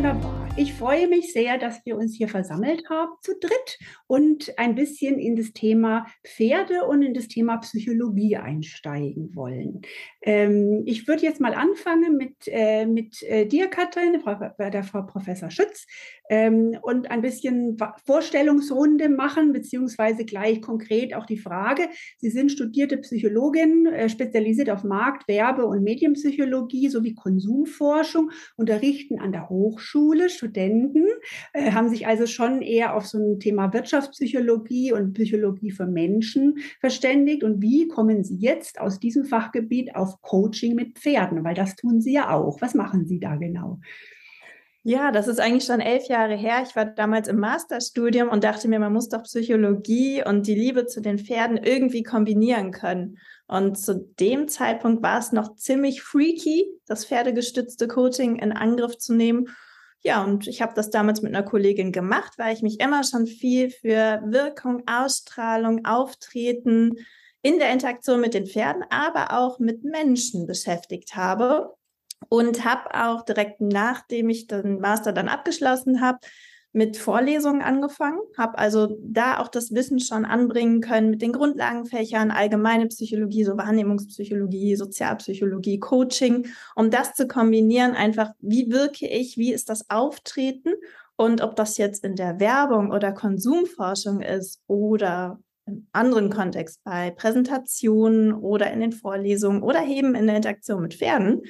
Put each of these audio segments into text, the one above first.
wunderbar. Ich freue mich sehr, dass wir uns hier versammelt haben, zu dritt, und ein bisschen in das Thema Pferde und in das Thema Psychologie einsteigen wollen. Ähm, ich würde jetzt mal anfangen mit, äh, mit äh, dir, Katrin, bei der Frau Professor Schütz, ähm, und ein bisschen Vorstellungsrunde machen, beziehungsweise gleich konkret auch die Frage. Sie sind studierte Psychologin, äh, spezialisiert auf Markt-, Werbe- und Medienpsychologie sowie Konsumforschung, unterrichten an der Hochschule Studenten, äh, haben sich also schon eher auf so ein Thema Wirtschaftspsychologie und Psychologie für Menschen verständigt. Und wie kommen Sie jetzt aus diesem Fachgebiet auf Coaching mit Pferden? Weil das tun Sie ja auch. Was machen Sie da genau? Ja, das ist eigentlich schon elf Jahre her. Ich war damals im Masterstudium und dachte mir, man muss doch Psychologie und die Liebe zu den Pferden irgendwie kombinieren können. Und zu dem Zeitpunkt war es noch ziemlich freaky, das pferdegestützte Coaching in Angriff zu nehmen. Ja, und ich habe das damals mit einer Kollegin gemacht, weil ich mich immer schon viel für Wirkung, Ausstrahlung, Auftreten in der Interaktion mit den Pferden, aber auch mit Menschen beschäftigt habe. Und habe auch direkt nachdem ich den Master dann abgeschlossen habe, mit Vorlesungen angefangen, habe also da auch das Wissen schon anbringen können mit den Grundlagenfächern, allgemeine Psychologie, so Wahrnehmungspsychologie, Sozialpsychologie, Coaching, um das zu kombinieren, einfach, wie wirke ich, wie ist das Auftreten und ob das jetzt in der Werbung oder Konsumforschung ist oder im anderen Kontext bei Präsentationen oder in den Vorlesungen oder eben in der Interaktion mit Pferden,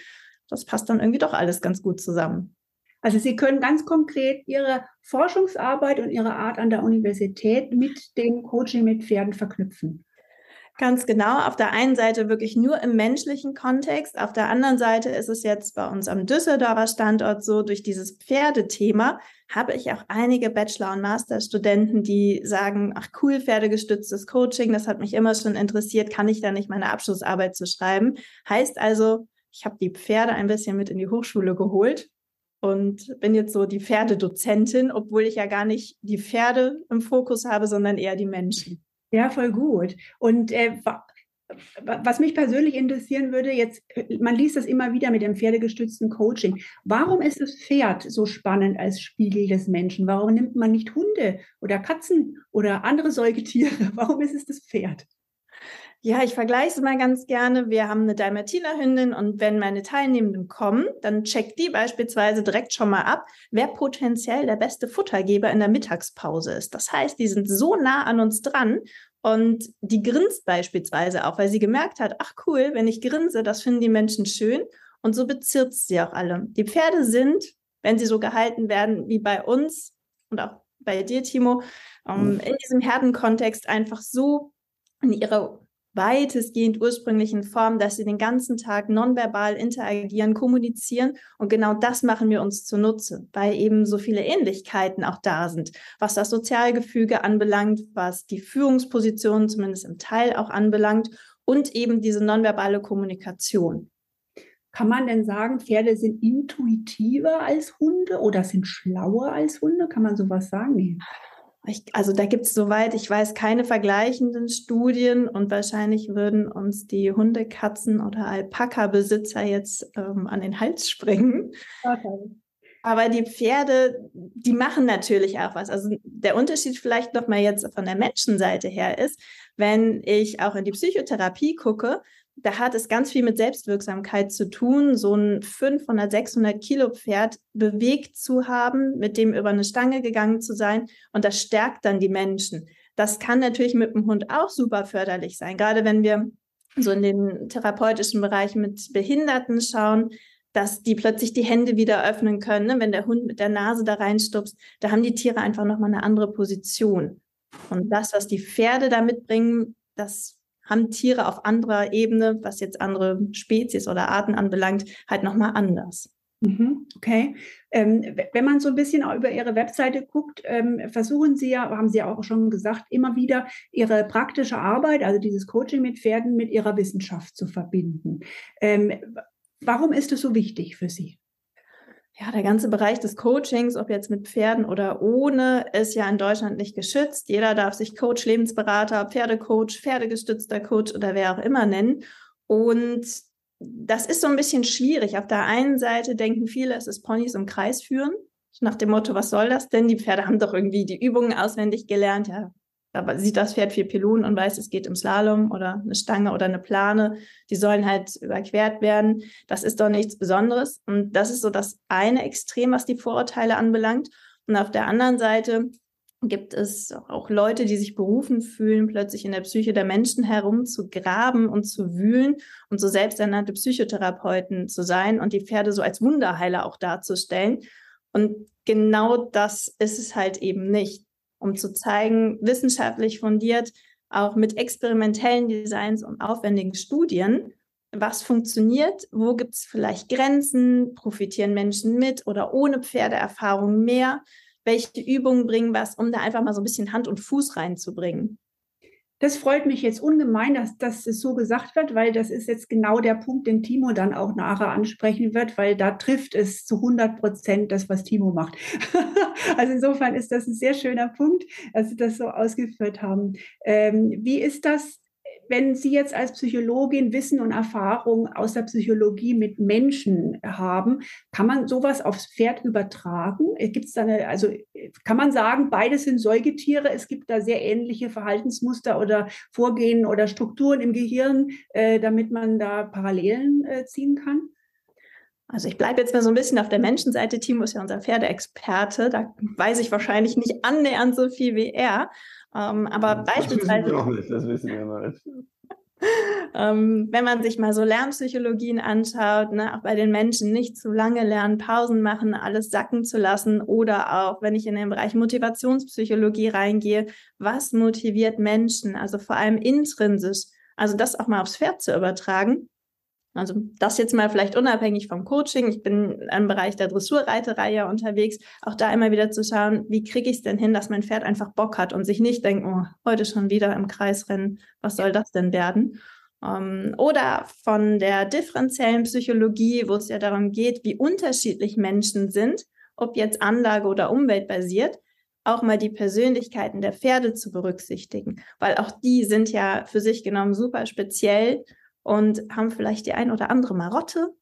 das passt dann irgendwie doch alles ganz gut zusammen. Also Sie können ganz konkret Ihre Forschungsarbeit und Ihre Art an der Universität mit dem Coaching mit Pferden verknüpfen. Ganz genau. Auf der einen Seite wirklich nur im menschlichen Kontext. Auf der anderen Seite ist es jetzt bei uns am Düsseldorfer Standort so, durch dieses Pferdethema habe ich auch einige Bachelor- und Masterstudenten, die sagen, ach cool, pferdegestütztes Coaching, das hat mich immer schon interessiert, kann ich da nicht meine Abschlussarbeit zu schreiben? Heißt also, ich habe die Pferde ein bisschen mit in die Hochschule geholt und bin jetzt so die Pferdedozentin, obwohl ich ja gar nicht die Pferde im Fokus habe, sondern eher die Menschen. Ja, voll gut. Und äh, was mich persönlich interessieren würde, jetzt, man liest das immer wieder mit dem pferdegestützten Coaching. Warum ist das Pferd so spannend als Spiegel des Menschen? Warum nimmt man nicht Hunde oder Katzen oder andere Säugetiere? Warum ist es das Pferd? Ja, ich vergleiche es mal ganz gerne. Wir haben eine Dalmatiner-Hündin und wenn meine Teilnehmenden kommen, dann checkt die beispielsweise direkt schon mal ab, wer potenziell der beste Futtergeber in der Mittagspause ist. Das heißt, die sind so nah an uns dran und die grinst beispielsweise auch, weil sie gemerkt hat, ach cool, wenn ich grinse, das finden die Menschen schön und so bezirzt sie auch alle. Die Pferde sind, wenn sie so gehalten werden wie bei uns und auch bei dir, Timo, ähm, in diesem Herdenkontext einfach so in ihrer weitestgehend ursprünglichen Form, dass sie den ganzen Tag nonverbal interagieren, kommunizieren. Und genau das machen wir uns zunutze, weil eben so viele Ähnlichkeiten auch da sind, was das Sozialgefüge anbelangt, was die Führungspositionen zumindest im Teil auch anbelangt und eben diese nonverbale Kommunikation. Kann man denn sagen, Pferde sind intuitiver als Hunde oder sind schlauer als Hunde? Kann man sowas sagen? Nee. Ich, also da gibt es soweit, ich weiß, keine vergleichenden Studien und wahrscheinlich würden uns die Hunde, Katzen oder Alpaka-Besitzer jetzt ähm, an den Hals springen. Okay. Aber die Pferde, die machen natürlich auch was. Also der Unterschied vielleicht noch mal jetzt von der Menschenseite her ist, wenn ich auch in die Psychotherapie gucke, da hat es ganz viel mit Selbstwirksamkeit zu tun, so ein 500, 600 Kilo Pferd bewegt zu haben, mit dem über eine Stange gegangen zu sein. Und das stärkt dann die Menschen. Das kann natürlich mit dem Hund auch super förderlich sein. Gerade wenn wir so in den therapeutischen Bereich mit Behinderten schauen, dass die plötzlich die Hände wieder öffnen können. Ne? Wenn der Hund mit der Nase da reinstupst, da haben die Tiere einfach nochmal eine andere Position. Und das, was die Pferde da mitbringen, das haben Tiere auf anderer Ebene, was jetzt andere Spezies oder Arten anbelangt, halt nochmal anders. Mhm, okay. Ähm, wenn man so ein bisschen auch über Ihre Webseite guckt, ähm, versuchen Sie ja, haben Sie ja auch schon gesagt, immer wieder Ihre praktische Arbeit, also dieses Coaching mit Pferden, mit Ihrer Wissenschaft zu verbinden. Ähm, warum ist es so wichtig für Sie? Ja, der ganze Bereich des Coachings, ob jetzt mit Pferden oder ohne, ist ja in Deutschland nicht geschützt. Jeder darf sich Coach, Lebensberater, Pferdecoach, pferdegestützter Coach oder wer auch immer nennen. Und das ist so ein bisschen schwierig. Auf der einen Seite denken viele, es ist Ponys im Kreis führen. nach dem Motto, was soll das denn? Die Pferde haben doch irgendwie die Übungen auswendig gelernt. Ja, aber sieht das Pferd vier Pilonen und weiß, es geht im Slalom oder eine Stange oder eine Plane. Die sollen halt überquert werden. Das ist doch nichts Besonderes. Und das ist so das eine Extrem, was die Vorurteile anbelangt. Und auf der anderen Seite gibt es auch Leute, die sich berufen fühlen, plötzlich in der Psyche der Menschen herumzugraben und zu wühlen und so selbsternannte Psychotherapeuten zu sein und die Pferde so als Wunderheiler auch darzustellen. Und genau das ist es halt eben nicht, um zu zeigen, wissenschaftlich fundiert, auch mit experimentellen Designs und aufwendigen Studien, was funktioniert, wo gibt es vielleicht Grenzen, profitieren Menschen mit oder ohne Pferdeerfahrung mehr, welche Übungen bringen was, um da einfach mal so ein bisschen Hand und Fuß reinzubringen. Das freut mich jetzt ungemein, dass, dass es so gesagt wird, weil das ist jetzt genau der Punkt, den Timo dann auch nachher ansprechen wird, weil da trifft es zu 100 Prozent das, was Timo macht. also insofern ist das ein sehr schöner Punkt, dass Sie das so ausgeführt haben. Ähm, wie ist das wenn Sie jetzt als Psychologin Wissen und Erfahrung aus der Psychologie mit Menschen haben, kann man sowas aufs Pferd übertragen? Gibt's da eine, also kann man sagen, beides sind Säugetiere, es gibt da sehr ähnliche Verhaltensmuster oder Vorgehen oder Strukturen im Gehirn, äh, damit man da Parallelen äh, ziehen kann? Also ich bleibe jetzt mal so ein bisschen auf der Menschenseite. Timo ist ja unser Pferdeexperte. Da weiß ich wahrscheinlich nicht annähernd so viel wie er. Ähm, aber das beispielsweise. Wissen wir auch nicht, das wissen wir noch nicht. ähm, wenn man sich mal so Lernpsychologien anschaut, ne, auch bei den Menschen nicht zu lange lernen, Pausen machen, alles sacken zu lassen oder auch, wenn ich in den Bereich Motivationspsychologie reingehe, was motiviert Menschen, also vor allem intrinsisch, also das auch mal aufs Pferd zu übertragen also das jetzt mal vielleicht unabhängig vom Coaching. Ich bin im Bereich der Dressurreiterei ja unterwegs. Auch da immer wieder zu schauen, wie kriege ich es denn hin, dass mein Pferd einfach Bock hat und sich nicht denkt, oh, heute schon wieder im Kreis rennen, was soll das denn werden? Ähm, oder von der differenziellen Psychologie, wo es ja darum geht, wie unterschiedlich Menschen sind, ob jetzt Anlage oder umweltbasiert, auch mal die Persönlichkeiten der Pferde zu berücksichtigen, weil auch die sind ja für sich genommen super speziell und haben vielleicht die ein oder andere Marotte.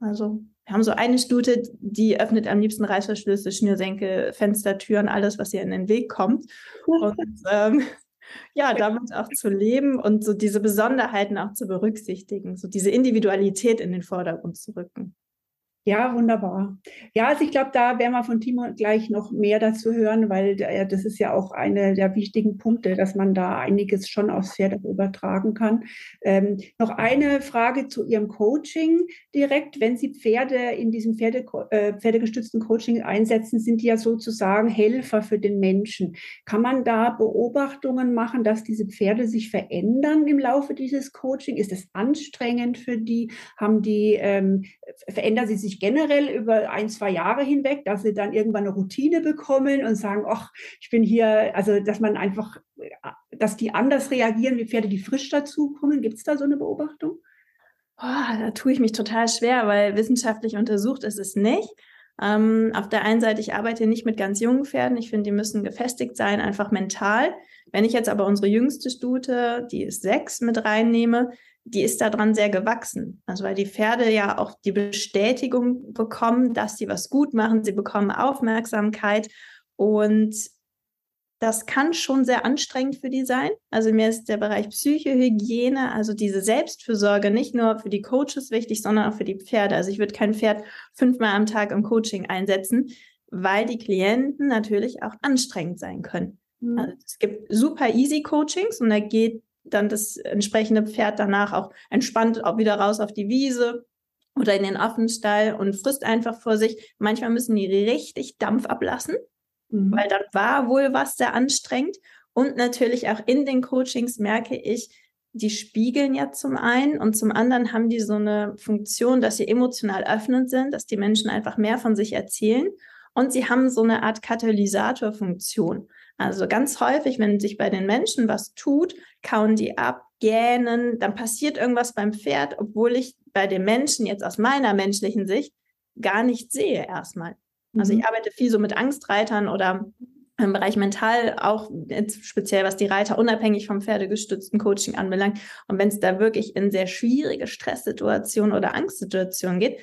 Also wir haben so eine Stute, die öffnet am liebsten Reißverschlüsse, Schnürsenkel, Fenstertüren, alles, was ihr in den Weg kommt. Und ähm, ja, damit auch zu leben und so diese Besonderheiten auch zu berücksichtigen, so diese Individualität in den Vordergrund zu rücken. Ja, wunderbar. Ja, also ich glaube, da werden wir von Timo gleich noch mehr dazu hören, weil das ist ja auch eine der wichtigen Punkte, dass man da einiges schon aufs Pferd übertragen kann. Ähm, noch eine Frage zu Ihrem Coaching direkt. Wenn Sie Pferde in diesem Pferde, äh, pferdegestützten Coaching einsetzen, sind die ja sozusagen Helfer für den Menschen. Kann man da Beobachtungen machen, dass diese Pferde sich verändern im Laufe dieses Coaching? Ist es anstrengend für die? Haben die, ähm, verändern sie sich sich generell über ein, zwei Jahre hinweg, dass sie dann irgendwann eine Routine bekommen und sagen, ach, ich bin hier, also dass man einfach, dass die anders reagieren wie Pferde, die frisch dazukommen. Gibt es da so eine Beobachtung? Oh, da tue ich mich total schwer, weil wissenschaftlich untersucht ist es nicht. Ähm, auf der einen Seite, ich arbeite nicht mit ganz jungen Pferden. Ich finde, die müssen gefestigt sein, einfach mental. Wenn ich jetzt aber unsere jüngste Stute, die ist sechs, mit reinnehme, die ist daran sehr gewachsen. Also weil die Pferde ja auch die Bestätigung bekommen, dass sie was gut machen. Sie bekommen Aufmerksamkeit und das kann schon sehr anstrengend für die sein. Also mir ist der Bereich Psychohygiene, also diese Selbstfürsorge nicht nur für die Coaches wichtig, sondern auch für die Pferde. Also ich würde kein Pferd fünfmal am Tag im Coaching einsetzen, weil die Klienten natürlich auch anstrengend sein können. Mhm. Also es gibt super easy Coachings und da geht dann das entsprechende Pferd danach auch entspannt auch wieder raus auf die Wiese oder in den Affenstall und frisst einfach vor sich. Manchmal müssen die richtig Dampf ablassen, mhm. weil dann war wohl was sehr anstrengend. Und natürlich auch in den Coachings merke ich, die spiegeln ja zum einen und zum anderen haben die so eine Funktion, dass sie emotional öffnend sind, dass die Menschen einfach mehr von sich erzählen und sie haben so eine Art Katalysatorfunktion. Also ganz häufig, wenn sich bei den Menschen was tut, kauen die ab, gähnen, dann passiert irgendwas beim Pferd, obwohl ich bei den Menschen jetzt aus meiner menschlichen Sicht gar nicht sehe erstmal. Also ich mhm. arbeite viel so mit Angstreitern oder im Bereich mental auch speziell was die Reiter unabhängig vom pferdegestützten Coaching anbelangt. Und wenn es da wirklich in sehr schwierige Stresssituationen oder Angstsituationen geht,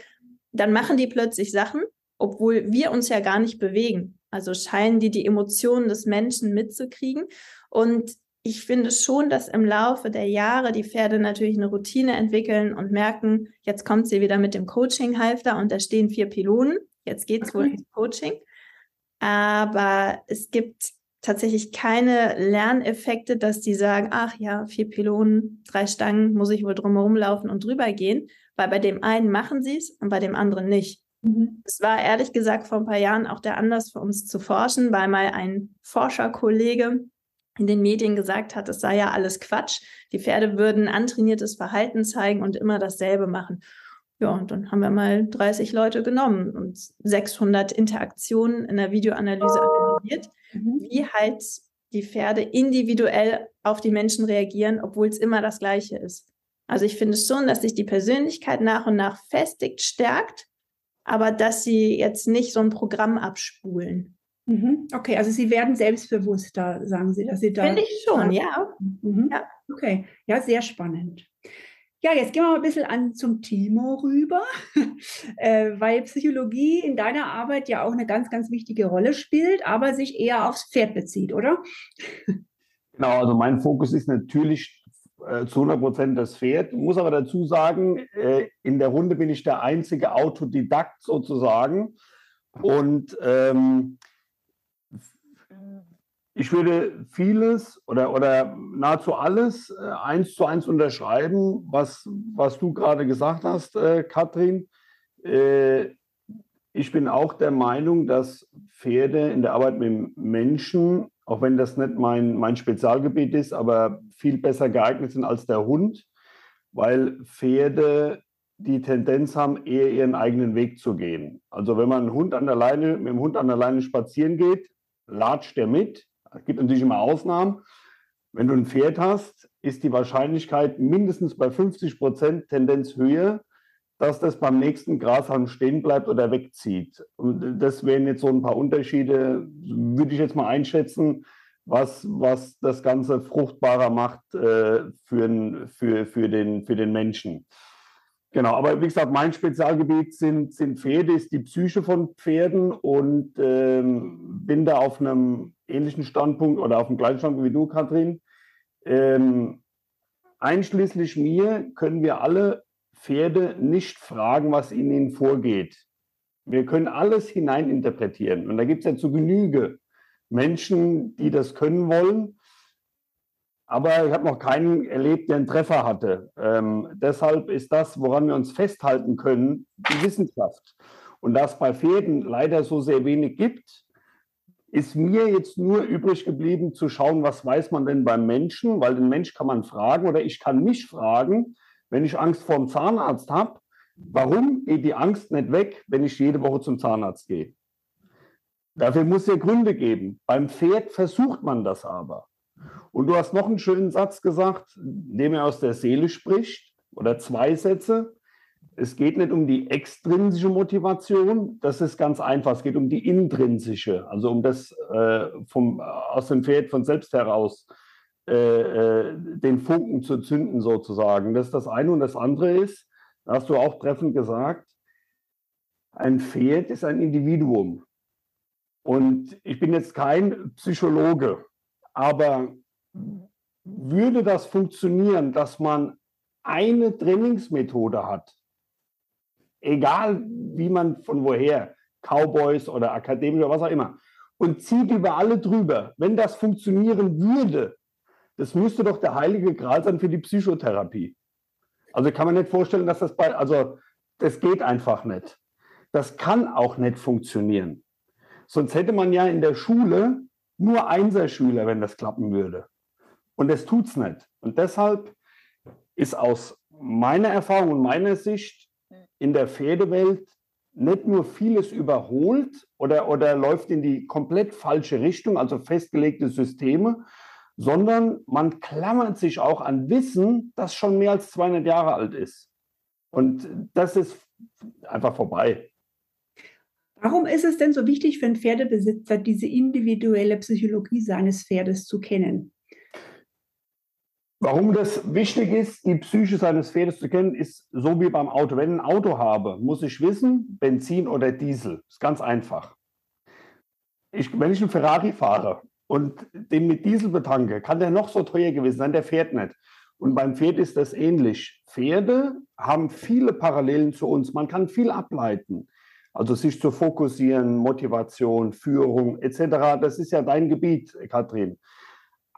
dann machen die plötzlich Sachen obwohl wir uns ja gar nicht bewegen. Also scheinen die die Emotionen des Menschen mitzukriegen. Und ich finde schon, dass im Laufe der Jahre die Pferde natürlich eine Routine entwickeln und merken, jetzt kommt sie wieder mit dem Coaching-Halfter und da stehen vier Pylonen. Jetzt geht es wohl ins Coaching. Aber es gibt tatsächlich keine Lerneffekte, dass die sagen, ach ja, vier Pylonen, drei Stangen, muss ich wohl drumherum laufen und drüber gehen, weil bei dem einen machen sie es und bei dem anderen nicht. Mhm. Es war ehrlich gesagt vor ein paar Jahren auch der Anlass für uns zu forschen, weil mal ein Forscherkollege in den Medien gesagt hat, es sei ja alles Quatsch. Die Pferde würden antrainiertes Verhalten zeigen und immer dasselbe machen. Ja, und dann haben wir mal 30 Leute genommen und 600 Interaktionen in der Videoanalyse analysiert, mhm. wie halt die Pferde individuell auf die Menschen reagieren, obwohl es immer das Gleiche ist. Also ich finde schon, dass sich die Persönlichkeit nach und nach festigt, stärkt, aber dass sie jetzt nicht so ein Programm abspulen. Mhm. Okay, also Sie werden selbstbewusster, sagen Sie, dass Sie da. Finde ich schon, ja. Mhm. ja. Okay, ja, sehr spannend. Ja, jetzt gehen wir mal ein bisschen an zum Timo rüber, äh, weil Psychologie in deiner Arbeit ja auch eine ganz, ganz wichtige Rolle spielt, aber sich eher aufs Pferd bezieht, oder? Genau, also mein Fokus ist natürlich äh, zu 100 Prozent das Pferd. Ich muss aber dazu sagen, äh, in der Runde bin ich der einzige Autodidakt sozusagen. Und ähm, ich würde vieles oder, oder nahezu alles äh, eins zu eins unterschreiben, was, was du gerade gesagt hast, äh, Katrin. Äh, ich bin auch der Meinung, dass Pferde in der Arbeit mit Menschen, auch wenn das nicht mein, mein Spezialgebiet ist, aber viel besser geeignet sind als der Hund, weil Pferde die Tendenz haben, eher ihren eigenen Weg zu gehen. Also wenn man einen Hund an der Leine, mit dem Hund an der Leine spazieren geht, latscht der mit, es gibt natürlich immer Ausnahmen. Wenn du ein Pferd hast, ist die Wahrscheinlichkeit mindestens bei 50 Prozent Tendenz höher, dass das beim nächsten Grashalm stehen bleibt oder wegzieht. Und das wären jetzt so ein paar Unterschiede, würde ich jetzt mal einschätzen, was, was das Ganze fruchtbarer macht äh, für, für, für, den, für den Menschen. Genau, aber wie gesagt, mein Spezialgebiet sind, sind Pferde, ist die Psyche von Pferden und ähm, bin da auf einem ähnlichen Standpunkt oder auf dem gleichen Standpunkt wie du, Kathrin. Ähm, einschließlich mir können wir alle Pferde nicht fragen, was in ihnen vorgeht. Wir können alles hineininterpretieren. Und da gibt es ja zu Genüge Menschen, die das können wollen aber ich habe noch keinen erlebt, der einen Treffer hatte. Ähm, deshalb ist das, woran wir uns festhalten können, die Wissenschaft. Und da es bei Pferden leider so sehr wenig gibt, ist mir jetzt nur übrig geblieben zu schauen, was weiß man denn beim Menschen, weil den Mensch kann man fragen oder ich kann mich fragen, wenn ich Angst vor dem Zahnarzt habe, warum geht die Angst nicht weg, wenn ich jede Woche zum Zahnarzt gehe? Dafür muss es ja Gründe geben. Beim Pferd versucht man das aber. Und du hast noch einen schönen Satz gesagt, dem er aus der Seele spricht, oder zwei Sätze. Es geht nicht um die extrinsische Motivation, das ist ganz einfach. Es geht um die intrinsische, also um das äh, vom, aus dem Pferd von selbst heraus äh, äh, den Funken zu zünden, sozusagen. Das ist das eine. Und das andere ist, hast du auch treffend gesagt, ein Pferd ist ein Individuum. Und ich bin jetzt kein Psychologe, aber würde das funktionieren, dass man eine Trainingsmethode hat, egal wie man von woher, Cowboys oder Akademie oder was auch immer, und zieht über alle drüber, wenn das funktionieren würde, das müsste doch der heilige Gral sein für die Psychotherapie. Also kann man nicht vorstellen, dass das bei, also das geht einfach nicht. Das kann auch nicht funktionieren. Sonst hätte man ja in der Schule nur Einserschüler, wenn das klappen würde. Und das tut es nicht. Und deshalb ist aus meiner Erfahrung und meiner Sicht in der Pferdewelt nicht nur vieles überholt oder, oder läuft in die komplett falsche Richtung, also festgelegte Systeme, sondern man klammert sich auch an Wissen, das schon mehr als 200 Jahre alt ist. Und das ist einfach vorbei. Warum ist es denn so wichtig für einen Pferdebesitzer, diese individuelle Psychologie seines Pferdes zu kennen? Warum das wichtig ist, die Psyche seines Pferdes zu kennen, ist so wie beim Auto. Wenn ich ein Auto habe, muss ich wissen, Benzin oder Diesel. Ist ganz einfach. Ich, wenn ich einen Ferrari fahre und den mit Diesel betanke, kann der noch so teuer gewesen sein, der fährt nicht. Und beim Pferd ist das ähnlich. Pferde haben viele Parallelen zu uns. Man kann viel ableiten. Also sich zu fokussieren, Motivation, Führung etc. Das ist ja dein Gebiet, Katrin.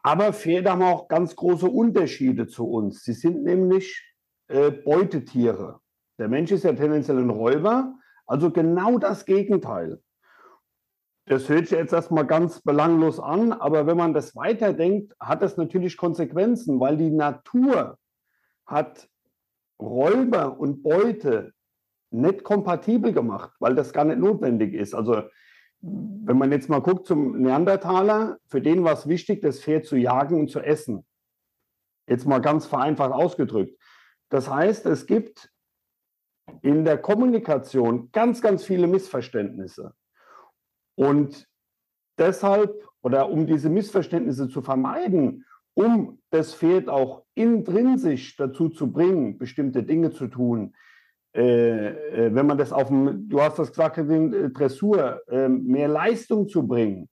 Aber Pferde haben auch ganz große Unterschiede zu uns. Sie sind nämlich äh, Beutetiere. Der Mensch ist ja tendenziell ein Räuber, also genau das Gegenteil. Das hört sich jetzt erstmal ganz belanglos an, aber wenn man das weiterdenkt, hat das natürlich Konsequenzen, weil die Natur hat Räuber und Beute nicht kompatibel gemacht, weil das gar nicht notwendig ist. Also wenn man jetzt mal guckt zum Neandertaler, für den war es wichtig, das Pferd zu jagen und zu essen. Jetzt mal ganz vereinfacht ausgedrückt. Das heißt, es gibt in der Kommunikation ganz, ganz viele Missverständnisse. Und deshalb, oder um diese Missverständnisse zu vermeiden, um das Pferd auch intrinsisch dazu zu bringen, bestimmte Dinge zu tun, äh, äh, wenn man das auf dem, du hast das gesagt, den äh, Dressur, äh, mehr Leistung zu bringen,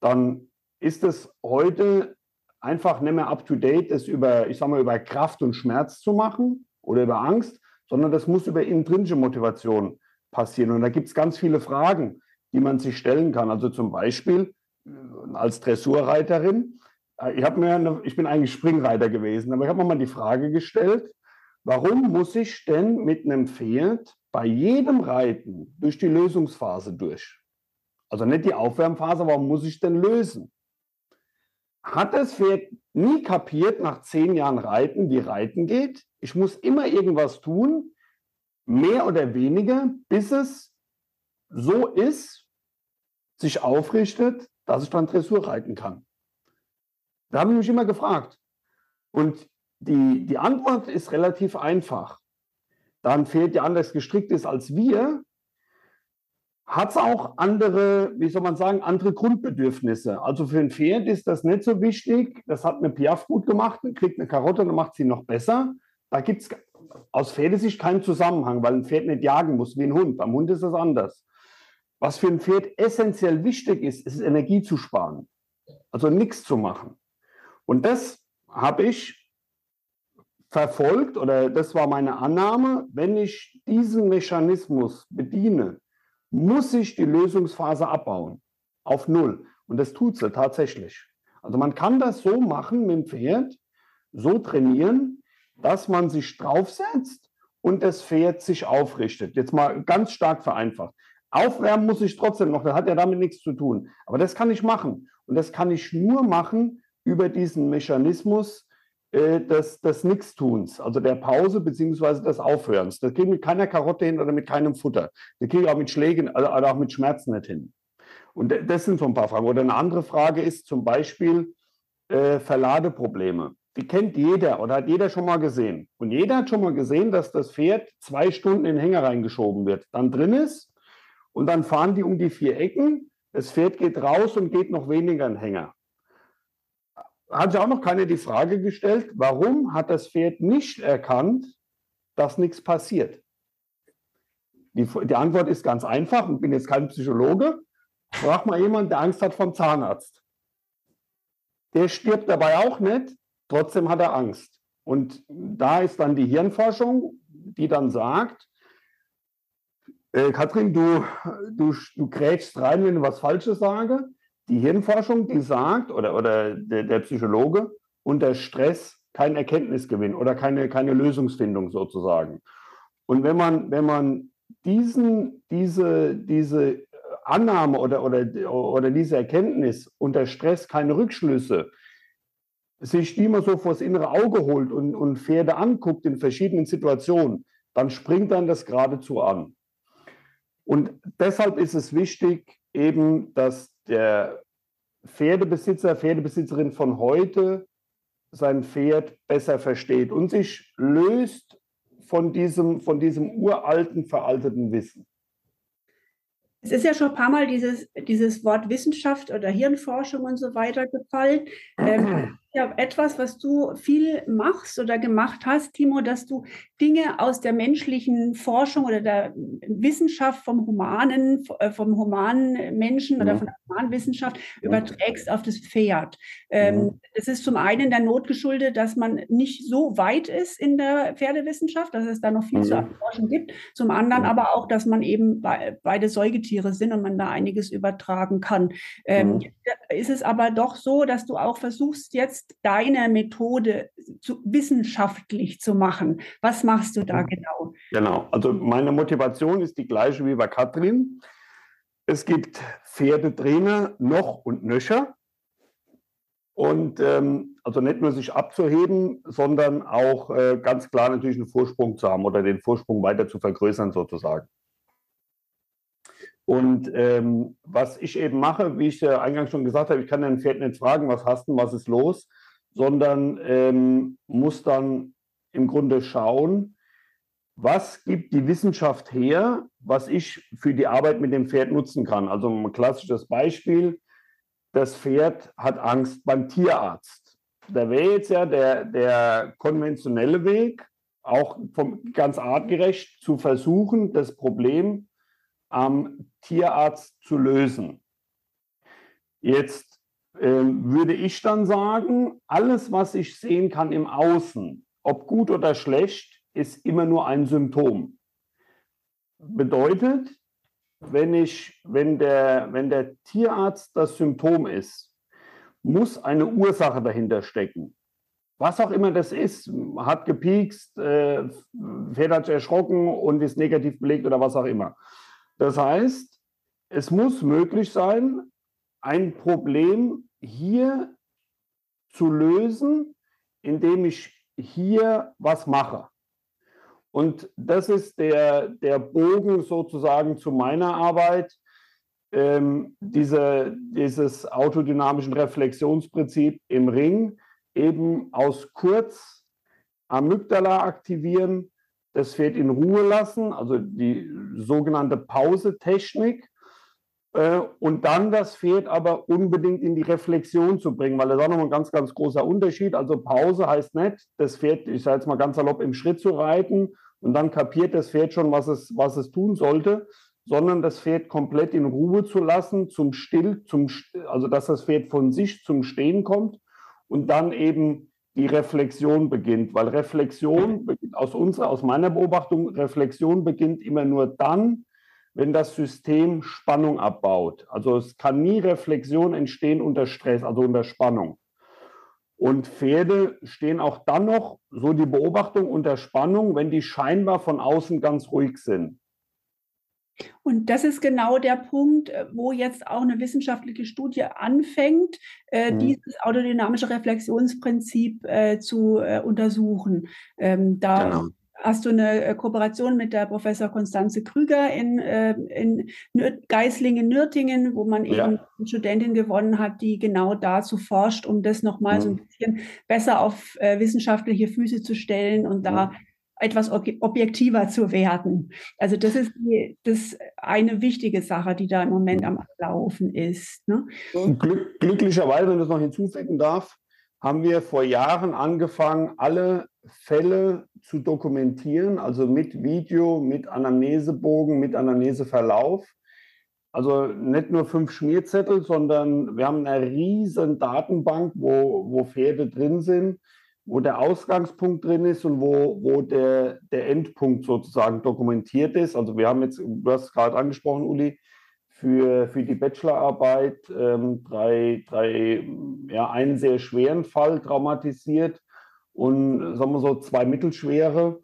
dann ist es heute einfach nicht mehr up to date, das über, ich sag mal, über Kraft und Schmerz zu machen oder über Angst, sondern das muss über intrinsische Motivation passieren. Und da gibt es ganz viele Fragen, die man sich stellen kann. Also zum Beispiel äh, als Dressurreiterin, ich, mir eine, ich bin eigentlich Springreiter gewesen, aber ich habe mir mal die Frage gestellt, Warum muss ich denn mit einem Pferd bei jedem Reiten durch die Lösungsphase durch? Also nicht die Aufwärmphase, warum muss ich denn lösen? Hat das Pferd nie kapiert nach zehn Jahren Reiten, wie Reiten geht? Ich muss immer irgendwas tun, mehr oder weniger, bis es so ist, sich aufrichtet, dass ich dann Dressur reiten kann. Da habe ich mich immer gefragt. Und die, die Antwort ist relativ einfach. Da ein Pferd ja anders gestrickt ist als wir, hat es auch andere, wie soll man sagen, andere Grundbedürfnisse. Also für ein Pferd ist das nicht so wichtig. Das hat eine Piaf gut gemacht, kriegt eine Karotte, dann macht sie noch besser. Da gibt es aus Pferdesicht keinen Zusammenhang, weil ein Pferd nicht jagen muss wie ein Hund. Beim Hund ist das anders. Was für ein Pferd essentiell wichtig ist, ist Energie zu sparen. Also nichts zu machen. Und das habe ich verfolgt, oder das war meine Annahme, wenn ich diesen Mechanismus bediene, muss ich die Lösungsphase abbauen auf Null. Und das tut sie tatsächlich. Also man kann das so machen mit dem Pferd, so trainieren, dass man sich draufsetzt und das Pferd sich aufrichtet. Jetzt mal ganz stark vereinfacht. Aufwärmen muss ich trotzdem noch, das hat ja damit nichts zu tun. Aber das kann ich machen. Und das kann ich nur machen über diesen Mechanismus äh, des, des Nichtstuns, also der Pause beziehungsweise des Aufhörens. Das ich mit keiner Karotte hin oder mit keinem Futter. Das ich auch mit Schlägen oder also auch mit Schmerzen nicht hin. Und das sind so ein paar Fragen. Oder eine andere Frage ist zum Beispiel äh, Verladeprobleme. Die kennt jeder oder hat jeder schon mal gesehen. Und jeder hat schon mal gesehen, dass das Pferd zwei Stunden in den Hänger reingeschoben wird, dann drin ist und dann fahren die um die vier Ecken. Das Pferd geht raus und geht noch weniger in Hänger hat sich auch noch keiner die Frage gestellt, warum hat das Pferd nicht erkannt, dass nichts passiert? Die, die Antwort ist ganz einfach, ich bin jetzt kein Psychologe. Frag mal jemanden, der Angst hat vom Zahnarzt. Der stirbt dabei auch nicht, trotzdem hat er Angst. Und da ist dann die Hirnforschung, die dann sagt, äh, Katrin, du, du, du grätschst rein, wenn du was Falsches sage die Hirnforschung, die sagt, oder, oder der, der Psychologe, unter Stress kein Erkenntnisgewinn oder keine, keine Lösungsfindung sozusagen. Und wenn man, wenn man diesen, diese, diese Annahme oder, oder, oder diese Erkenntnis unter Stress keine Rückschlüsse, sich die mal so vors innere Auge holt und, und Pferde anguckt in verschiedenen Situationen, dann springt dann das geradezu an. Und deshalb ist es wichtig, eben, dass der Pferdebesitzer, Pferdebesitzerin von heute sein Pferd besser versteht und sich löst von diesem, von diesem uralten, veralteten Wissen. Es ist ja schon ein paar Mal dieses, dieses Wort Wissenschaft oder Hirnforschung und so weiter gefallen. Ähm, ja etwas, was du viel machst oder gemacht hast, Timo, dass du Dinge aus der menschlichen Forschung oder der Wissenschaft vom humanen, äh, vom humanen Menschen ja. oder von der humanen Wissenschaft ja. überträgst auf das Pferd. Ähm, Es ist zum einen der Not geschuldet, dass man nicht so weit ist in der Pferdewissenschaft, dass es da noch viel zu erforschen gibt. Zum anderen aber auch, dass man eben be beide Säugetiere sind und man da einiges übertragen kann. Ähm, Ist es aber doch so, dass du auch versuchst, jetzt deine Methode zu, wissenschaftlich zu machen. Was machst du da genau? Genau, also meine Motivation ist die gleiche wie bei Katrin. Es gibt Pferdetrainer noch und nöcher. Und ähm, also nicht nur sich abzuheben, sondern auch äh, ganz klar natürlich einen Vorsprung zu haben oder den Vorsprung weiter zu vergrößern sozusagen. Und ähm, was ich eben mache, wie ich ja eingangs schon gesagt habe, ich kann ein Pferd nicht fragen, was hast du, was ist los, sondern ähm, muss dann im Grunde schauen, was gibt die Wissenschaft her, was ich für die Arbeit mit dem Pferd nutzen kann. Also ein klassisches Beispiel, das Pferd hat Angst beim Tierarzt. Da wäre jetzt ja der, der konventionelle Weg, auch vom, ganz artgerecht zu versuchen, das Problem am Tierarzt zu lösen. Jetzt äh, würde ich dann sagen, alles, was ich sehen kann im Außen, ob gut oder schlecht, ist immer nur ein Symptom. Bedeutet, wenn, ich, wenn, der, wenn der Tierarzt das Symptom ist, muss eine Ursache dahinter stecken. Was auch immer das ist, hat gepiekst, äh, Pferd hat erschrocken und ist negativ belegt oder was auch immer. Das heißt, es muss möglich sein, ein Problem hier zu lösen, indem ich hier was mache. Und das ist der, der Bogen sozusagen zu meiner Arbeit, ähm, diese, dieses autodynamischen Reflexionsprinzip im Ring, eben aus kurz Amygdala aktivieren, das Pferd in Ruhe lassen, also die sogenannte Pausetechnik, äh, und dann das Pferd aber unbedingt in die Reflexion zu bringen, weil das ist auch nochmal ein ganz, ganz großer Unterschied. Also Pause heißt nicht, das Pferd, ich sage jetzt mal ganz salopp, im Schritt zu reiten und dann kapiert das Pferd schon, was es, was es tun sollte, sondern das Pferd komplett in Ruhe zu lassen, zum Still, zum, also dass das Pferd von sich zum Stehen kommt und dann eben die Reflexion beginnt, weil Reflexion aus unserer, aus meiner Beobachtung, Reflexion beginnt immer nur dann, wenn das System Spannung abbaut. Also es kann nie Reflexion entstehen unter Stress, also unter Spannung. Und Pferde stehen auch dann noch, so die Beobachtung, unter Spannung, wenn die scheinbar von außen ganz ruhig sind. Und das ist genau der Punkt, äh, wo jetzt auch eine wissenschaftliche Studie anfängt, äh, mhm. dieses autodynamische Reflexionsprinzip äh, zu äh, untersuchen. Ähm, da genau hast du eine äh, Kooperation mit der Professor Konstanze Krüger in, äh, in Geislingen-Nürtingen, wo man ja. eben eine Studentin gewonnen hat, die genau dazu forscht, um das nochmal mhm. so ein bisschen besser auf wissenschaftliche Füße zu stellen und da mhm. Etwas objektiver zu werden. Also das ist die, das eine wichtige Sache, die da im Moment am Laufen ist. Ne? Glück, glücklicherweise, wenn ich das noch hinzufügen darf, haben wir vor Jahren angefangen, alle Fälle zu dokumentieren, also mit Video, mit Anamnesebogen, mit Anamneseverlauf. Also nicht nur fünf Schmierzettel, sondern wir haben eine riesen Datenbank, wo, wo Pferde drin sind, wo der Ausgangspunkt drin ist und wo, wo der, der Endpunkt sozusagen dokumentiert ist. Also wir haben jetzt, du hast es gerade angesprochen, Uli, für, für die Bachelorarbeit ähm, drei, drei, ja, einen sehr schweren Fall traumatisiert und sagen wir so zwei mittelschwere.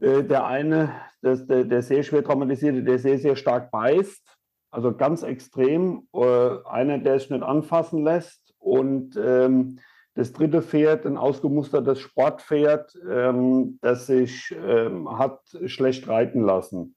Äh, der eine, das, der, der sehr schwer traumatisierte, der sehr, sehr stark beißt, also ganz extrem. Äh, einer, der es nicht anfassen lässt und ähm, das dritte Pferd, ein ausgemustertes Sportpferd, ähm, das sich ähm, hat schlecht reiten lassen.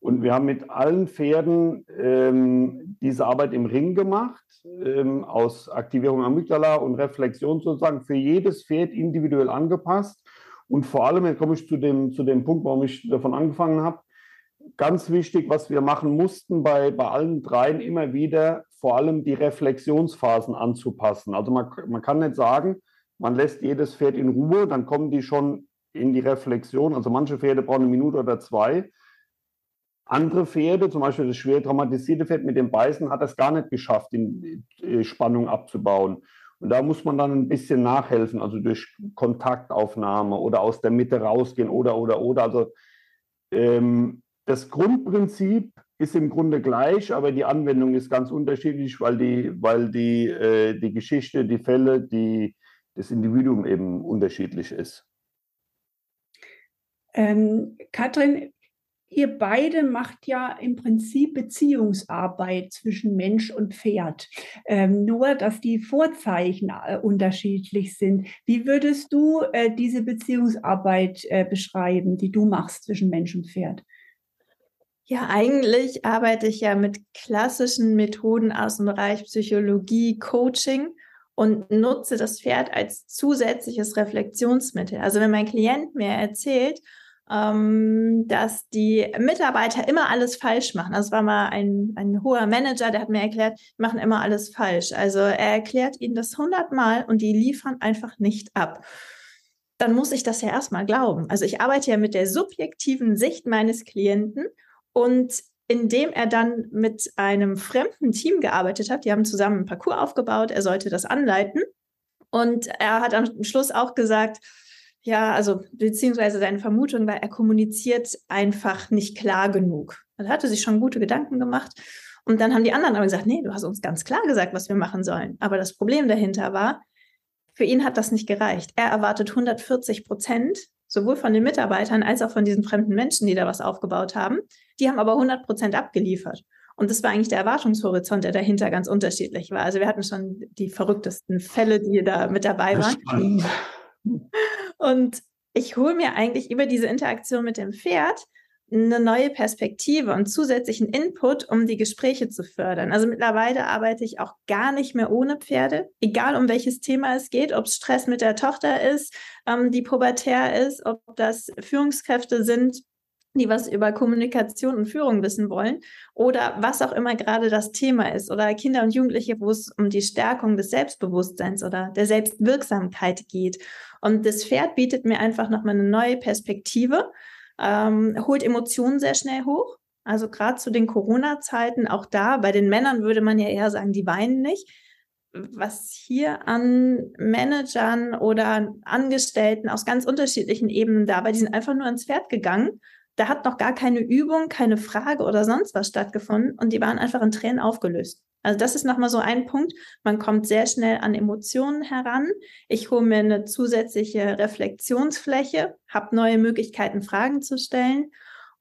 Und wir haben mit allen Pferden ähm, diese Arbeit im Ring gemacht, ähm, aus Aktivierung Amygdala und Reflexion sozusagen für jedes Pferd individuell angepasst. Und vor allem, jetzt komme ich zu dem, zu dem Punkt, warum ich davon angefangen habe, ganz wichtig, was wir machen mussten bei, bei allen dreien immer wieder vor allem die Reflexionsphasen anzupassen. Also man, man kann nicht sagen, man lässt jedes Pferd in Ruhe, dann kommen die schon in die Reflexion. Also manche Pferde brauchen eine Minute oder zwei. Andere Pferde, zum Beispiel das schwer traumatisierte Pferd mit dem Beißen, hat es gar nicht geschafft, die äh, Spannung abzubauen. Und da muss man dann ein bisschen nachhelfen, also durch Kontaktaufnahme oder aus der Mitte rausgehen oder, oder, oder. Also ähm, das Grundprinzip ist im Grunde gleich, aber die Anwendung ist ganz unterschiedlich, weil die, weil die, äh, die Geschichte, die Fälle, die, das Individuum eben unterschiedlich ist. Ähm, Katrin, ihr beide macht ja im Prinzip Beziehungsarbeit zwischen Mensch und Pferd. Ähm, nur, dass die Vorzeichen äh, unterschiedlich sind. Wie würdest du äh, diese Beziehungsarbeit äh, beschreiben, die du machst zwischen Mensch und Pferd? Ja, eigentlich arbeite ich ja mit klassischen Methoden aus dem Bereich Psychologie, Coaching und nutze das Pferd als zusätzliches Reflexionsmittel. Also wenn mein Klient mir erzählt, ähm, dass die Mitarbeiter immer alles falsch machen. Das war mal ein, ein hoher Manager, der hat mir erklärt, die machen immer alles falsch. Also er erklärt ihnen das hundertmal und die liefern einfach nicht ab. Dann muss ich das ja erstmal glauben. Also ich arbeite ja mit der subjektiven Sicht meines Klienten und indem er dann mit einem fremden Team gearbeitet hat, die haben zusammen einen Parcours aufgebaut, er sollte das anleiten. Und er hat am Schluss auch gesagt, ja, also beziehungsweise seine Vermutung war, er kommuniziert einfach nicht klar genug. Er hatte sich schon gute Gedanken gemacht. Und dann haben die anderen aber gesagt, nee, du hast uns ganz klar gesagt, was wir machen sollen. Aber das Problem dahinter war, für ihn hat das nicht gereicht. Er erwartet 140 Prozent, sowohl von den Mitarbeitern als auch von diesen fremden Menschen, die da was aufgebaut haben. Die haben aber 100 Prozent abgeliefert. Und das war eigentlich der Erwartungshorizont, der dahinter ganz unterschiedlich war. Also wir hatten schon die verrücktesten Fälle, die da mit dabei waren. Und ich hole mir eigentlich über diese Interaktion mit dem Pferd eine neue Perspektive und zusätzlichen Input, um die Gespräche zu fördern. Also mittlerweile arbeite ich auch gar nicht mehr ohne Pferde, egal um welches Thema es geht, ob es Stress mit der Tochter ist, ähm, die pubertär ist, ob das Führungskräfte sind, die was über Kommunikation und Führung wissen wollen oder was auch immer gerade das Thema ist oder Kinder und Jugendliche, wo es um die Stärkung des Selbstbewusstseins oder der Selbstwirksamkeit geht. Und das Pferd bietet mir einfach nochmal eine neue Perspektive, ähm, holt Emotionen sehr schnell hoch. Also gerade zu den Corona-Zeiten, auch da, bei den Männern würde man ja eher sagen, die weinen nicht. Was hier an Managern oder Angestellten aus ganz unterschiedlichen Ebenen da war, die sind einfach nur ins Pferd gegangen da hat noch gar keine Übung, keine Frage oder sonst was stattgefunden und die waren einfach in Tränen aufgelöst. Also das ist nochmal so ein Punkt. Man kommt sehr schnell an Emotionen heran. Ich hole mir eine zusätzliche Reflexionsfläche, habe neue Möglichkeiten, Fragen zu stellen.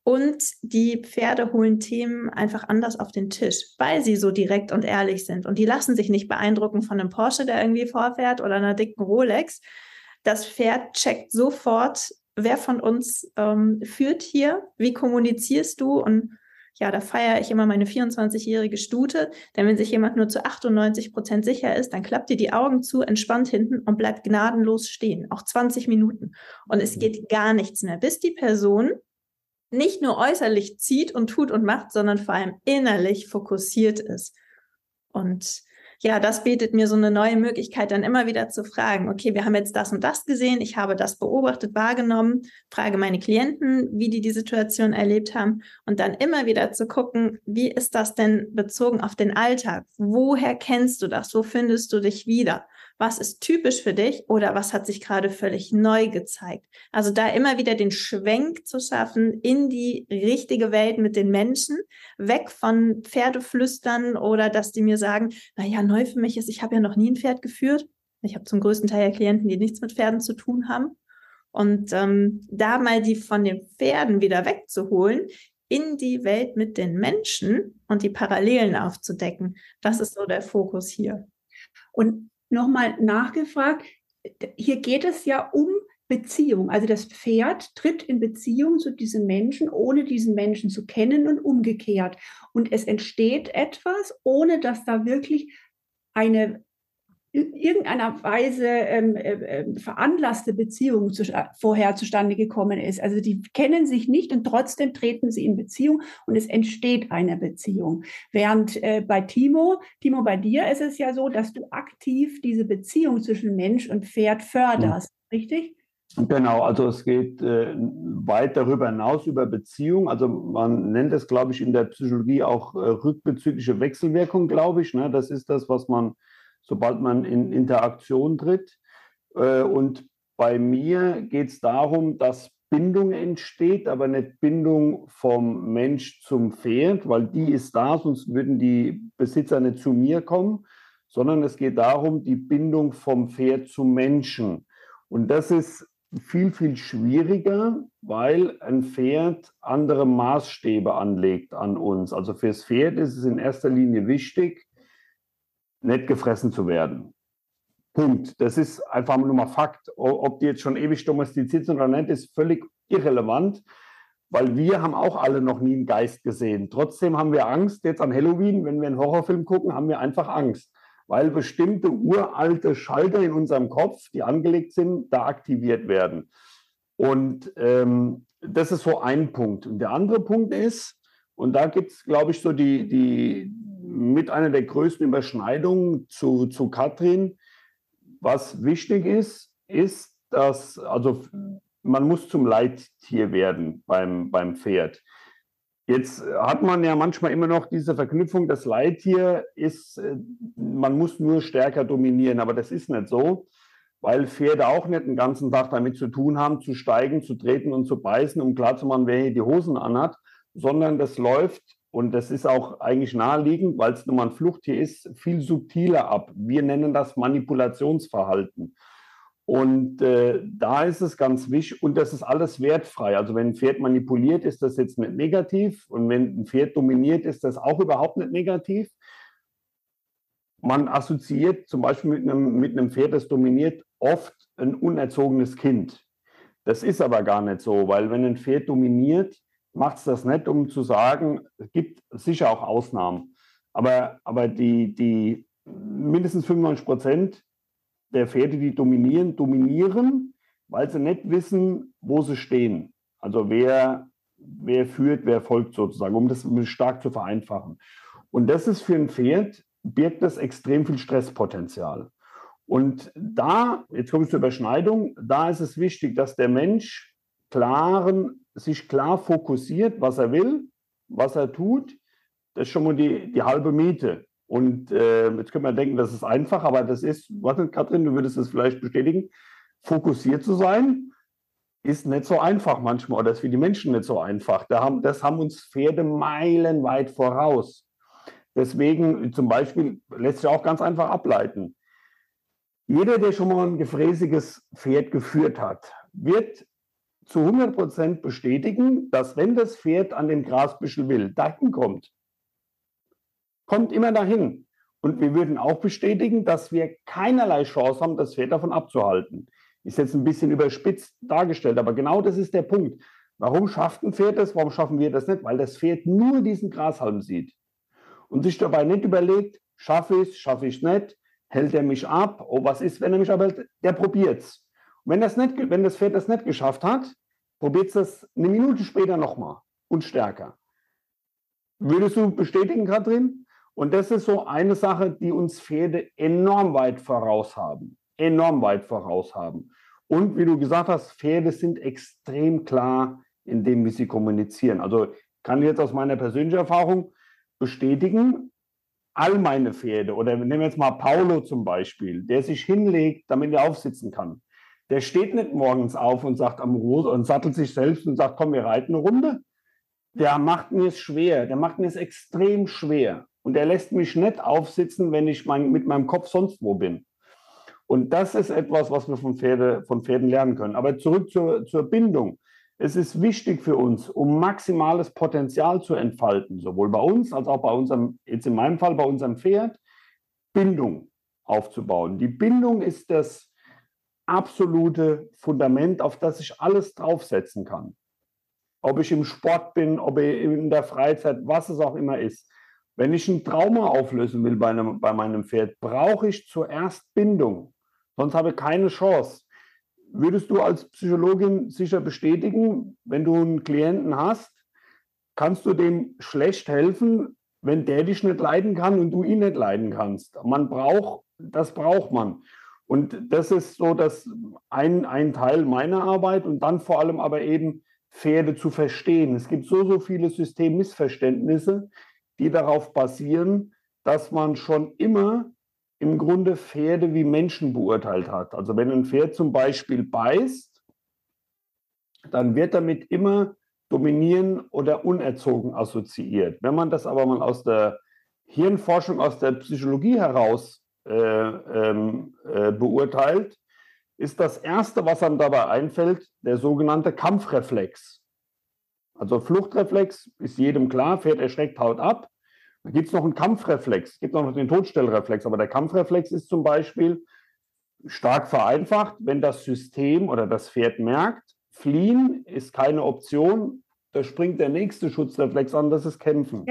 Und die Pferde holen Themen einfach anders auf den Tisch, weil sie so direkt und ehrlich sind. Und die lassen sich nicht beeindrucken von einem Porsche, der irgendwie vorfährt oder einer dicken Rolex. Das Pferd checkt sofort, wer von uns ähm, führt hier, wie kommunizierst du? Und ja, da feiere ich immer meine 24-jährige Stute, denn wenn sich jemand nur zu 98 Prozent sicher ist, dann klappt ihr die Augen zu, entspannt hinten und bleibt gnadenlos stehen, auch 20 Minuten. Und es geht gar nichts mehr, bis die Person nicht nur äußerlich zieht und tut und macht, sondern vor allem innerlich fokussiert ist. Und ja, das bietet mir so eine neue Möglichkeit, dann immer wieder zu fragen, okay, wir haben jetzt das und das gesehen, ich habe das beobachtet, wahrgenommen, frage meine Klienten, wie die die Situation erlebt haben und dann immer wieder zu gucken, wie ist das denn bezogen auf den Alltag? Woher kennst du das? Wo findest du dich wieder? Was ist typisch für dich oder was hat sich gerade völlig neu gezeigt. Also da immer wieder den Schwenk zu schaffen in die richtige Welt mit den Menschen, weg von Pferdeflüstern oder dass die mir sagen, na ja, neu für mich ist, ich habe ja noch nie ein Pferd geführt. Ich habe zum größten Teil ja Klienten, die nichts mit Pferden zu tun haben. Und ähm, da mal die von den Pferden wieder wegzuholen, in die Welt mit den Menschen und die Parallelen aufzudecken. Das ist so der Fokus hier. Und nochmal nachgefragt. Hier geht es ja um Beziehung. Also das Pferd tritt in Beziehung zu diesem Menschen, ohne diesen Menschen zu kennen und umgekehrt. Und es entsteht etwas, ohne dass da wirklich eine in irgendeiner Weise ähm, äh, ähm, veranlasste Beziehung zu, vorher zustande gekommen ist. Also die kennen sich nicht und trotzdem treten sie in Beziehung und es entsteht eine Beziehung. Während äh, bei Timo, Timo, bei dir ist es ja so, dass du aktiv diese Beziehung zwischen Mensch und Pferd förderst, mhm. richtig? Genau, also es geht äh, weit darüber hinaus über Beziehung. Also man nennt es, glaube ich, in der Psychologie auch äh, rückbezügliche Wechselwirkung, glaube ich. Ne? Das ist das, was man, sobald man in Interaktion tritt. Äh, und bei mir geht es darum, dass Bindung entsteht, aber nicht Bindung vom Mensch zum Pferd, weil die ist da, sonst würden die Besitzer nicht zu mir kommen, sondern es geht darum, die Bindung vom Pferd zum Menschen. Und das ist viel, viel schwieriger, weil ein Pferd andere Maßstäbe anlegt an uns. Also fürs Pferd ist es in erster Linie wichtig, nicht gefressen zu werden. Punkt. Das ist einfach nur mal Fakt. Ob die jetzt schon ewig domestiziert sind oder nicht, ist völlig irrelevant, weil wir haben auch alle noch nie einen Geist gesehen. Trotzdem haben wir Angst. Jetzt an Halloween, wenn wir einen Horrorfilm gucken, haben wir einfach Angst weil bestimmte uralte Schalter in unserem Kopf, die angelegt sind, da aktiviert werden. Und ähm, das ist so ein Punkt. Und der andere Punkt ist, und da gibt es, glaube ich, so die, die mit einer der größten Überschneidungen zu, zu Katrin. Was wichtig ist, ist, dass, also man muss zum Leittier werden beim, beim Pferd. Jetzt hat man ja manchmal immer noch diese Verknüpfung, das Leittier ist, äh, man muss nur stärker dominieren, aber das ist nicht so, weil Pferde auch nicht den ganzen Tag damit zu tun haben, zu steigen, zu treten und zu beißen, um klarzumachen, wer hier die Hosen anhat, sondern das läuft, und das ist auch eigentlich naheliegend, weil es nun mal ein Fluchttier ist, viel subtiler ab. Wir nennen das Manipulationsverhalten. Und äh, da ist es ganz wichtig, und das ist alles wertfrei. Also wenn ein Pferd manipuliert, ist das jetzt nicht negativ. Und wenn ein Pferd dominiert, ist das auch überhaupt nicht negativ. Man assoziiert zum Beispiel mit einem, mit einem Pferd, das dominiert, oft ein unerzogenes Kind. Das ist aber gar nicht so, weil wenn ein Pferd dominiert, macht es das nicht, um zu sagen, es gibt sicher auch Ausnahmen. Aber, aber die, die mindestens 95 Prozent der Pferde, die dominieren, dominieren, weil sie nicht wissen, wo sie stehen. Also wer, wer führt, wer folgt sozusagen, um das stark zu vereinfachen. Und das ist für ein Pferd, birgt das extrem viel Stresspotenzial. Und da, jetzt kommt es zur Überschneidung, da ist es wichtig, dass der Mensch klaren, sich klar fokussiert, was er will, was er tut. Das ist schon mal die, die halbe Miete. Und äh, jetzt könnte man denken, das ist einfach, aber das ist, warte, Katrin, du würdest es vielleicht bestätigen, fokussiert zu sein, ist nicht so einfach manchmal oder ist für die Menschen nicht so einfach. Da haben, das haben uns Pferde meilenweit voraus. Deswegen zum Beispiel lässt sich auch ganz einfach ableiten. Jeder, der schon mal ein gefräßiges Pferd geführt hat, wird zu 100 Prozent bestätigen, dass wenn das Pferd an den Grasbüschel will, dahin kommt, kommt immer dahin. Und wir würden auch bestätigen, dass wir keinerlei Chance haben, das Pferd davon abzuhalten. Ist jetzt ein bisschen überspitzt dargestellt, aber genau das ist der Punkt. Warum schafft ein Pferd das? Warum schaffen wir das nicht? Weil das Pferd nur diesen Grashalm sieht und sich dabei nicht überlegt, schaffe ich es, schaffe ich es nicht, hält er mich ab? Oh, was ist, wenn er mich abhält? Der probiert es. Wenn, wenn das Pferd das nicht geschafft hat, probiert es das eine Minute später nochmal und stärker. Würdest du bestätigen, Katrin? Und das ist so eine Sache, die uns Pferde enorm weit voraus haben. Enorm weit voraus haben. Und wie du gesagt hast, Pferde sind extrem klar in dem, wie sie kommunizieren. Also kann ich jetzt aus meiner persönlichen Erfahrung bestätigen, all meine Pferde, oder nehmen wir jetzt mal Paulo zum Beispiel, der sich hinlegt, damit er aufsitzen kann. Der steht nicht morgens auf und sagt am Rose und sattelt sich selbst und sagt, komm, wir reiten eine Runde. Der macht mir es schwer, der macht mir es extrem schwer und er lässt mich nicht aufsitzen, wenn ich mein, mit meinem Kopf sonst wo bin. Und das ist etwas, was wir von, Pferde, von Pferden lernen können. Aber zurück zur, zur Bindung. Es ist wichtig für uns, um maximales Potenzial zu entfalten, sowohl bei uns als auch bei unserem, jetzt in meinem Fall bei unserem Pferd, Bindung aufzubauen. Die Bindung ist das absolute Fundament, auf das ich alles draufsetzen kann. Ob ich im Sport bin, ob ich in der Freizeit, was es auch immer ist. Wenn ich ein Trauma auflösen will bei, einem, bei meinem Pferd, brauche ich zuerst Bindung. Sonst habe ich keine Chance. Würdest du als Psychologin sicher bestätigen, wenn du einen Klienten hast, kannst du dem schlecht helfen, wenn der dich nicht leiden kann und du ihn nicht leiden kannst. Man braucht, das braucht man. Und das ist so dass ein, ein Teil meiner Arbeit und dann vor allem aber eben Pferde zu verstehen. Es gibt so, so viele Systemmissverständnisse, die darauf basieren, dass man schon immer im Grunde Pferde wie Menschen beurteilt hat. Also wenn ein Pferd zum Beispiel beißt, dann wird damit immer dominieren oder unerzogen assoziiert. Wenn man das aber mal aus der Hirnforschung, aus der Psychologie heraus beurteilt, ist das Erste, was einem dabei einfällt, der sogenannte Kampfreflex. Also Fluchtreflex ist jedem klar, Pferd erschreckt, haut ab. Da gibt es noch einen Kampfreflex, es gibt noch den Todstellreflex, aber der Kampfreflex ist zum Beispiel stark vereinfacht, wenn das System oder das Pferd merkt, fliehen ist keine Option, da springt der nächste Schutzreflex an, das ist Kämpfen.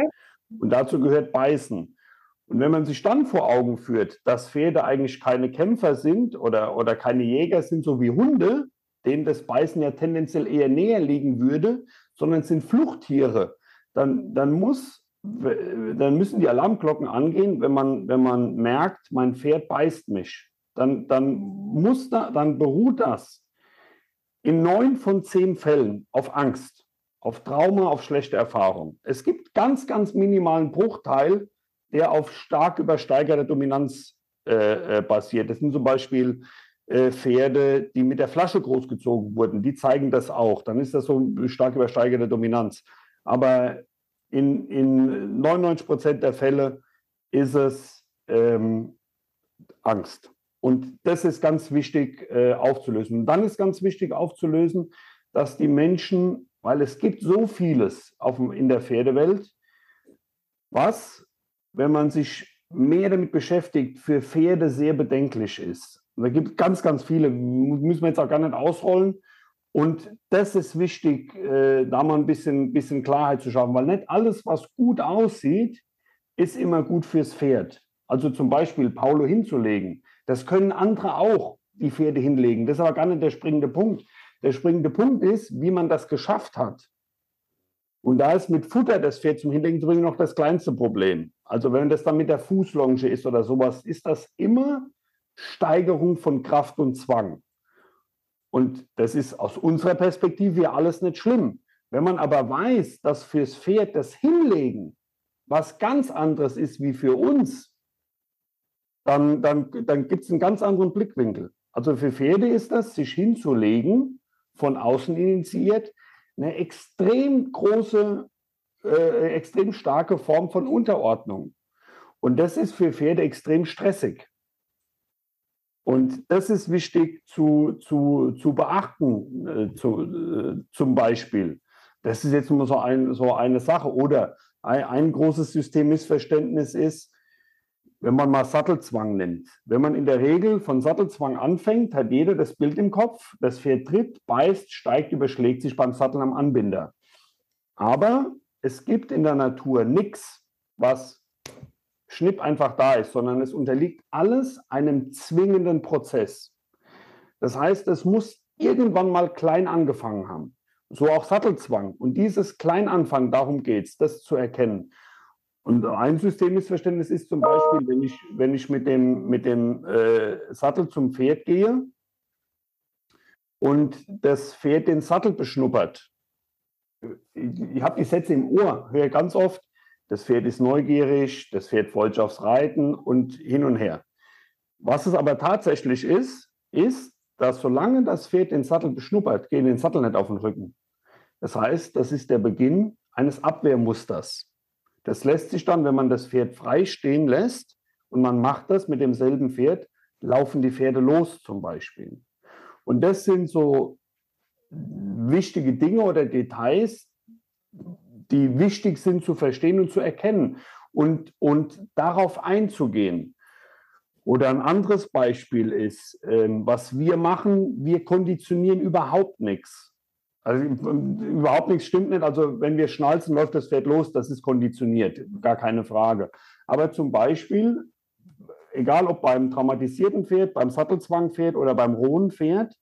Und dazu gehört Beißen. Und wenn man sich dann vor Augen führt, dass Pferde eigentlich keine Kämpfer sind oder, oder keine Jäger sind, so wie Hunde, denen das Beißen ja tendenziell eher näher liegen würde, sondern sind Fluchttiere, dann, dann, muss, dann müssen die Alarmglocken angehen, wenn man, wenn man merkt, mein Pferd beißt mich. Dann, dann, muss da, dann beruht das in neun von zehn Fällen auf Angst, auf Trauma, auf schlechte Erfahrung. Es gibt ganz, ganz minimalen Bruchteil, der auf stark übersteigerter Dominanz äh, äh, basiert. Das sind zum Beispiel äh, Pferde, die mit der Flasche großgezogen wurden. Die zeigen das auch. Dann ist das so eine stark übersteigerte Dominanz. Aber in, in 99 Prozent der Fälle ist es ähm, Angst. Und das ist ganz wichtig äh, aufzulösen. Und dann ist ganz wichtig aufzulösen, dass die Menschen, weil es gibt so vieles auf, in der Pferdewelt, was wenn man sich mehr damit beschäftigt, für Pferde sehr bedenklich ist. Und da gibt es ganz, ganz viele, müssen wir jetzt auch gar nicht ausrollen. Und das ist wichtig, äh, da mal ein bisschen, bisschen Klarheit zu schaffen, weil nicht alles, was gut aussieht, ist immer gut fürs Pferd. Also zum Beispiel Paulo hinzulegen. Das können andere auch, die Pferde hinlegen. Das ist aber gar nicht der springende Punkt. Der springende Punkt ist, wie man das geschafft hat. Und da ist mit Futter das Pferd zum Hinlegen zu bringen noch das kleinste Problem. Also wenn das dann mit der Fußlonge ist oder sowas, ist das immer Steigerung von Kraft und Zwang. Und das ist aus unserer Perspektive ja alles nicht schlimm. Wenn man aber weiß, dass fürs Pferd das Hinlegen was ganz anderes ist wie für uns, dann, dann, dann gibt es einen ganz anderen Blickwinkel. Also für Pferde ist das, sich hinzulegen, von außen initiiert, eine extrem große, äh, extrem starke Form von Unterordnung. Und das ist für Pferde extrem stressig. Und das ist wichtig zu, zu, zu beachten, äh, zu, äh, zum Beispiel. Das ist jetzt nur so, ein, so eine Sache. Oder ein, ein großes Systemmissverständnis ist, wenn man mal Sattelzwang nimmt. Wenn man in der Regel von Sattelzwang anfängt, hat jeder das Bild im Kopf, das Pferd tritt, beißt, steigt, überschlägt sich beim Satteln am Anbinder. Aber es gibt in der Natur nichts, was schnipp einfach da ist, sondern es unterliegt alles einem zwingenden Prozess. Das heißt, es muss irgendwann mal klein angefangen haben. So auch Sattelzwang. Und dieses Kleinanfang, darum geht es, das zu erkennen. Und ein Systemmissverständnis ist zum Beispiel, wenn ich, wenn ich mit dem, mit dem äh, Sattel zum Pferd gehe und das Pferd den Sattel beschnuppert. Ich, ich habe die Sätze im Ohr, höre ganz oft, das Pferd ist neugierig, das Pferd freut aufs Reiten und hin und her. Was es aber tatsächlich ist, ist, dass solange das Pferd den Sattel beschnuppert, gehen den Sattel nicht auf den Rücken. Das heißt, das ist der Beginn eines Abwehrmusters. Das lässt sich dann, wenn man das Pferd frei stehen lässt und man macht das mit demselben Pferd, laufen die Pferde los zum Beispiel. Und das sind so wichtige Dinge oder Details, die wichtig sind zu verstehen und zu erkennen und, und darauf einzugehen. Oder ein anderes Beispiel ist, ähm, was wir machen, wir konditionieren überhaupt nichts. Also überhaupt nichts stimmt nicht. Also wenn wir schnalzen, läuft das Pferd los, das ist konditioniert, gar keine Frage. Aber zum Beispiel, egal ob beim traumatisierten Pferd, beim Sattelzwangpferd oder beim rohen Pferd,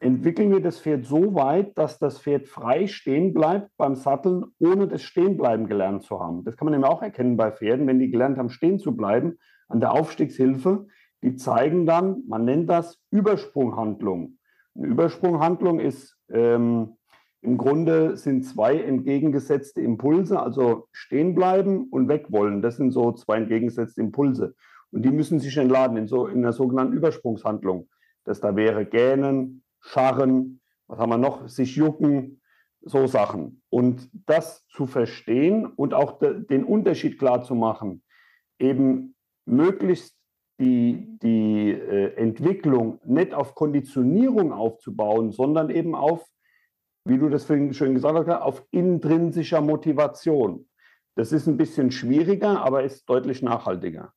entwickeln wir das Pferd so weit, dass das Pferd frei stehen bleibt beim Satteln, ohne das Stehenbleiben gelernt zu haben. Das kann man eben auch erkennen bei Pferden, wenn die gelernt haben, stehen zu bleiben, an der Aufstiegshilfe. Die zeigen dann, man nennt das Übersprunghandlung. Eine Übersprunghandlung ist ähm, im Grunde sind zwei entgegengesetzte Impulse, also stehen bleiben und weg wollen. Das sind so zwei entgegengesetzte Impulse. Und die müssen sich entladen in, so, in einer sogenannten Übersprungshandlung. Das da wäre Gähnen, Scharren, was haben wir noch, sich jucken, so Sachen. Und das zu verstehen und auch de, den Unterschied klar zu machen, eben möglichst die, die äh, Entwicklung nicht auf Konditionierung aufzubauen, sondern eben auf, wie du das vorhin schön gesagt hast, auf intrinsischer Motivation. Das ist ein bisschen schwieriger, aber ist deutlich nachhaltiger.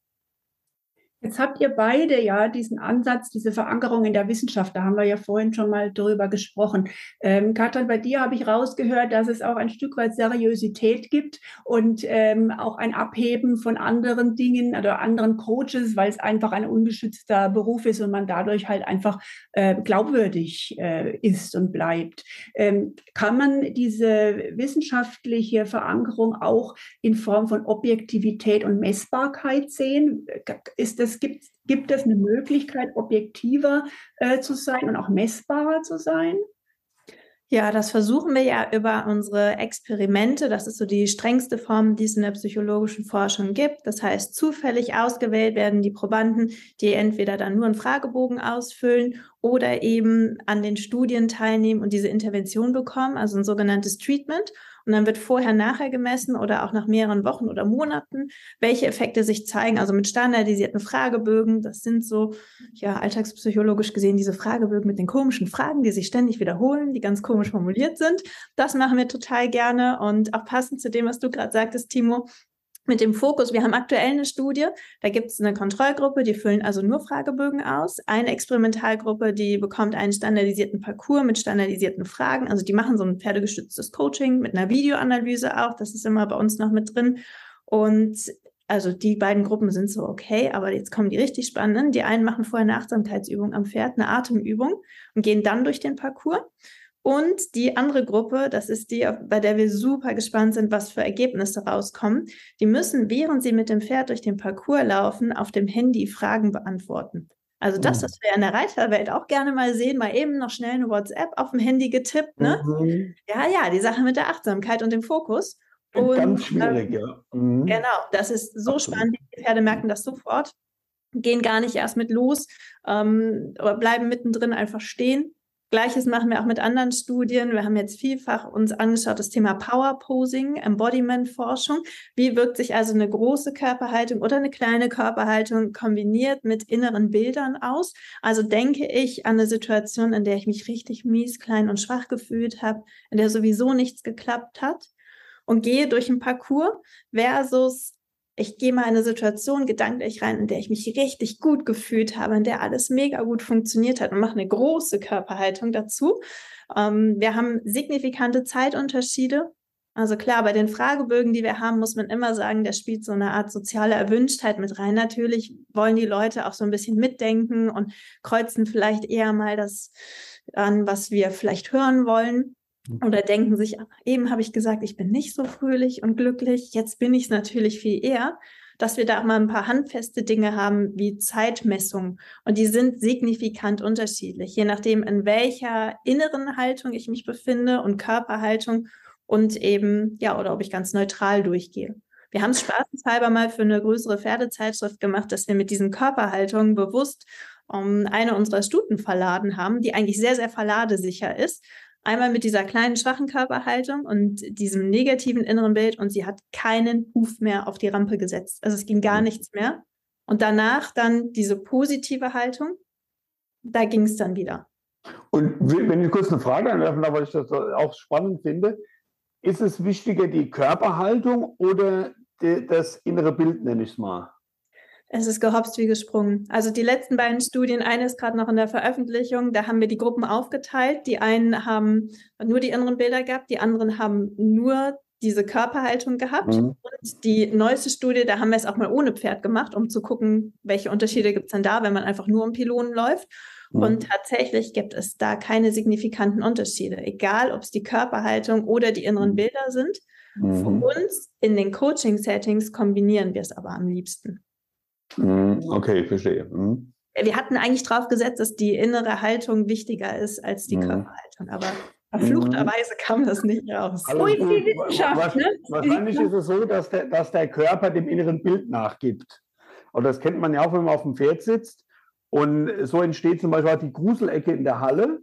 Jetzt habt ihr beide ja diesen Ansatz, diese Verankerung in der Wissenschaft. Da haben wir ja vorhin schon mal drüber gesprochen. Ähm, Katrin, bei dir habe ich rausgehört, dass es auch ein Stück weit Seriosität gibt und ähm, auch ein Abheben von anderen Dingen oder anderen Coaches, weil es einfach ein ungeschützter Beruf ist und man dadurch halt einfach äh, glaubwürdig äh, ist und bleibt. Ähm, kann man diese wissenschaftliche Verankerung auch in Form von Objektivität und Messbarkeit sehen? Ist das es gibt, gibt es eine Möglichkeit, objektiver äh, zu sein und auch messbarer zu sein? Ja, das versuchen wir ja über unsere Experimente. Das ist so die strengste Form, die es in der psychologischen Forschung gibt. Das heißt, zufällig ausgewählt werden die Probanden, die entweder dann nur einen Fragebogen ausfüllen oder eben an den Studien teilnehmen und diese Intervention bekommen, also ein sogenanntes Treatment. Und dann wird vorher, nachher gemessen oder auch nach mehreren Wochen oder Monaten, welche Effekte sich zeigen. Also mit standardisierten Fragebögen. Das sind so, ja, alltagspsychologisch gesehen diese Fragebögen mit den komischen Fragen, die sich ständig wiederholen, die ganz komisch formuliert sind. Das machen wir total gerne. Und auch passend zu dem, was du gerade sagtest, Timo, mit dem Fokus, wir haben aktuell eine Studie, da gibt es eine Kontrollgruppe, die füllen also nur Fragebögen aus, eine Experimentalgruppe, die bekommt einen standardisierten Parcours mit standardisierten Fragen, also die machen so ein pferdegestütztes Coaching mit einer Videoanalyse auch, das ist immer bei uns noch mit drin. Und also die beiden Gruppen sind so okay, aber jetzt kommen die richtig spannenden. Die einen machen vorher eine Achtsamkeitsübung am Pferd, eine Atemübung und gehen dann durch den Parcours. Und die andere Gruppe, das ist die, bei der wir super gespannt sind, was für Ergebnisse rauskommen. Die müssen, während sie mit dem Pferd durch den Parcours laufen, auf dem Handy Fragen beantworten. Also das, mhm. was wir in der Reiterwelt auch gerne mal sehen, mal eben noch schnell eine WhatsApp auf dem Handy getippt, ne? Mhm. Ja, ja, die Sache mit der Achtsamkeit und dem Fokus. Und, Ganz schwierig, äh, ja. Mhm. Genau, das ist so Absolut. spannend. Die Pferde merken das sofort, gehen gar nicht erst mit los, ähm, aber bleiben mittendrin einfach stehen Gleiches machen wir auch mit anderen Studien. Wir haben jetzt vielfach uns angeschaut das Thema Power Posing, Embodiment Forschung. Wie wirkt sich also eine große Körperhaltung oder eine kleine Körperhaltung kombiniert mit inneren Bildern aus? Also denke ich an eine Situation, in der ich mich richtig mies, klein und schwach gefühlt habe, in der sowieso nichts geklappt hat und gehe durch ein Parcours versus ich gehe mal in eine Situation gedanklich rein, in der ich mich richtig gut gefühlt habe, in der alles mega gut funktioniert hat und mache eine große Körperhaltung dazu. Ähm, wir haben signifikante Zeitunterschiede. Also klar, bei den Fragebögen, die wir haben, muss man immer sagen, da spielt so eine Art soziale Erwünschtheit mit rein. Natürlich wollen die Leute auch so ein bisschen mitdenken und kreuzen vielleicht eher mal das an, was wir vielleicht hören wollen. Oder denken sich, eben habe ich gesagt, ich bin nicht so fröhlich und glücklich, jetzt bin ich es natürlich viel eher, dass wir da auch mal ein paar handfeste Dinge haben wie Zeitmessung. Und die sind signifikant unterschiedlich, je nachdem, in welcher inneren Haltung ich mich befinde und Körperhaltung und eben, ja, oder ob ich ganz neutral durchgehe. Wir haben es spaßeshalber mal für eine größere Pferdezeitschrift gemacht, dass wir mit diesen Körperhaltungen bewusst um, ähm, eine unserer Stuten verladen haben, die eigentlich sehr, sehr verladesicher ist Einmal mit dieser kleinen, schwachen Körperhaltung und diesem negativen inneren Bild und sie hat keinen Huf mehr auf die Rampe gesetzt. Also es ging gar mhm. nichts mehr. Und danach dann diese positive Haltung, da ging es dann wieder. Und wenn ich kurz eine Frage anwerfen darf, weil ich das auch spannend finde, ist es wichtiger die Körperhaltung oder das innere Bild, nenne ich es mal? Es ist gehopst wie gesprungen. Also die letzten beiden Studien, eine ist gerade noch in der Veröffentlichung, da haben wir die Gruppen aufgeteilt. Die einen haben nur die inneren Bilder gehabt, die anderen haben nur diese Körperhaltung gehabt. Mhm. Und die neueste Studie, da haben wir es auch mal ohne Pferd gemacht, um zu gucken, welche Unterschiede gibt es denn da, wenn man einfach nur um Pylonen läuft. Mhm. Und tatsächlich gibt es da keine signifikanten Unterschiede, egal ob es die Körperhaltung oder die inneren mhm. Bilder sind. Mhm. Für uns in den Coaching-Settings kombinieren wir es aber am liebsten. Mhm. Okay, verstehe. Mhm. Wir hatten eigentlich drauf gesetzt, dass die innere Haltung wichtiger ist als die Körperhaltung, aber Verfluchterweise kam das nicht raus. Also, die Wissenschaft, ne? Wahrscheinlich ist es so, dass der, dass der Körper dem inneren Bild nachgibt. Und das kennt man ja auch, wenn man auf dem Pferd sitzt. Und so entsteht zum Beispiel auch die Gruselecke in der Halle,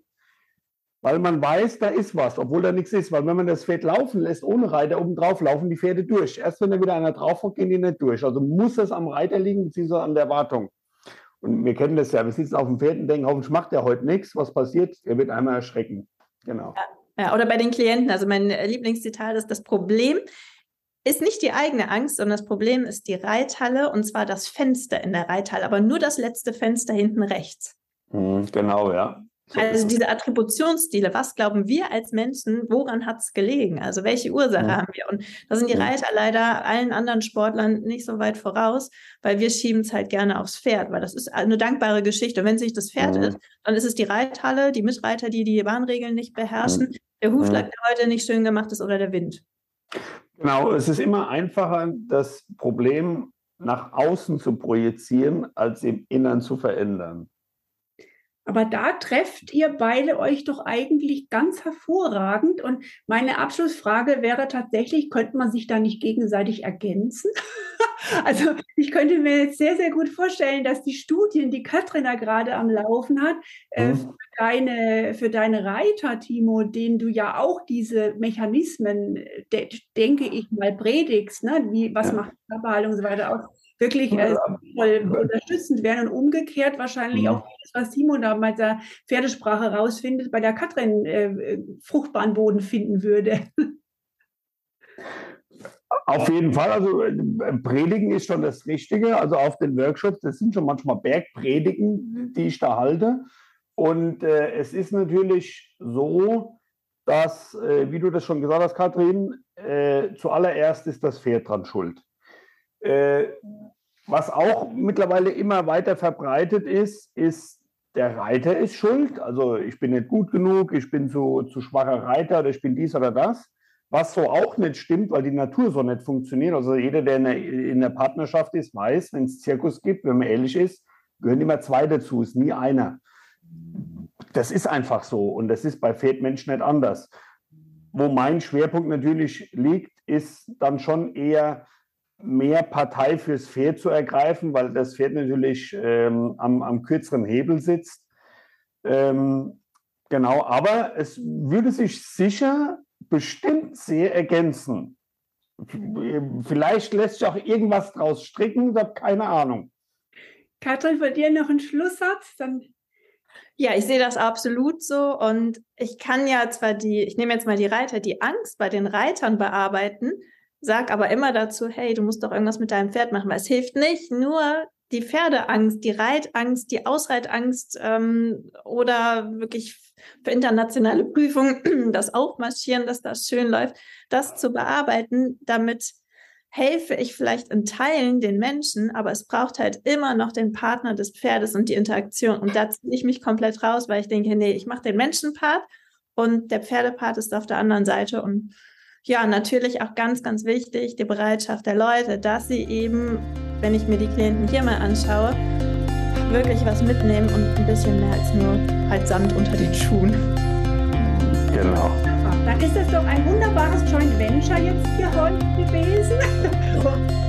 weil man weiß, da ist was, obwohl da nichts ist. Weil wenn man das Pferd laufen lässt, ohne Reiter oben drauf, laufen die Pferde durch. Erst wenn da wieder einer drauf hat, gehen die nicht durch. Also muss es am Reiter liegen, beziehungsweise an der Wartung. Und wir kennen das ja. Wir sitzen auf dem Pferd und denken, hoffentlich macht er heute nichts. Was passiert? Er wird einmal erschrecken. Genau. Ja. ja, oder bei den Klienten. Also mein Lieblingszitat ist, das Problem ist nicht die eigene Angst, sondern das Problem ist die Reithalle und zwar das Fenster in der Reithalle, aber nur das letzte Fenster hinten rechts. Mhm, genau, ja. Also diese Attributionsstile, was glauben wir als Menschen, woran hat es gelegen? Also welche Ursache ja. haben wir? Und da sind die Reiter leider allen anderen Sportlern nicht so weit voraus, weil wir schieben es halt gerne aufs Pferd, weil das ist eine dankbare Geschichte. Und wenn es nicht das Pferd ja. ist, dann ist es die Reithalle, die Mitreiter, die die Bahnregeln nicht beherrschen, der Huflack, der heute nicht schön gemacht ist oder der Wind. Genau, es ist immer einfacher, das Problem nach außen zu projizieren, als im Innern zu verändern. Aber da trefft ihr beide euch doch eigentlich ganz hervorragend. Und meine Abschlussfrage wäre tatsächlich, könnte man sich da nicht gegenseitig ergänzen? also ich könnte mir jetzt sehr, sehr gut vorstellen, dass die Studien, die Katrin da gerade am Laufen hat, äh, mhm. für, deine, für deine Reiter, Timo, denen du ja auch diese Mechanismen, de denke ich mal, predigst, ne? wie, was ja. macht Körperhaltung und so weiter aus, wirklich äh, voll unterstützend werden und umgekehrt wahrscheinlich ja. auch vieles, was Simon da mit der Pferdesprache rausfindet, bei der Katrin äh, fruchtbaren Boden finden würde. Auf jeden Fall, also äh, Predigen ist schon das Richtige. Also auf den Workshops, das sind schon manchmal Bergpredigen, die ich da halte. Und äh, es ist natürlich so, dass, äh, wie du das schon gesagt hast, Kathrin, äh, zuallererst ist das Pferd dran schuld. Äh, was auch mittlerweile immer weiter verbreitet ist, ist, der Reiter ist schuld. Also ich bin nicht gut genug, ich bin zu, zu schwacher Reiter oder ich bin dies oder das. Was so auch nicht stimmt, weil die Natur so nicht funktioniert. Also jeder, der in der, in der Partnerschaft ist, weiß, wenn es Zirkus gibt, wenn man ehrlich ist, gehören immer zwei dazu, ist nie einer. Das ist einfach so und das ist bei Pferdmenschen nicht anders. Wo mein Schwerpunkt natürlich liegt, ist dann schon eher mehr Partei fürs Pferd zu ergreifen, weil das Pferd natürlich ähm, am, am, kürzeren Hebel sitzt. Ähm, genau, aber es würde sich sicher bestimmt sehr ergänzen. Vielleicht lässt sich auch irgendwas draus stricken, ich habe keine Ahnung. Katrin, von dir noch ein Schlusssatz? Dann ja, ich sehe das absolut so. Und ich kann ja zwar die, ich nehme jetzt mal die Reiter, die Angst bei den Reitern bearbeiten, Sag aber immer dazu, hey, du musst doch irgendwas mit deinem Pferd machen, weil es hilft nicht nur die Pferdeangst, die Reitangst, die Ausreitangst ähm, oder wirklich für internationale Prüfungen das Aufmarschieren, dass das schön läuft, das zu bearbeiten, damit helfe ich vielleicht in Teilen den Menschen, aber es braucht halt immer noch den Partner des Pferdes und die Interaktion. Und da ziehe ich mich komplett raus, weil ich denke, nee, ich mache den Menschenpart und der Pferdepart ist auf der anderen Seite und ja, natürlich auch ganz, ganz wichtig, die Bereitschaft der Leute, dass sie eben, wenn ich mir die Klienten hier mal anschaue, wirklich was mitnehmen und ein bisschen mehr als nur halt Sand unter den Schuhen. Genau. Dann ist das doch ein wunderbares Joint Venture jetzt hier heute gewesen.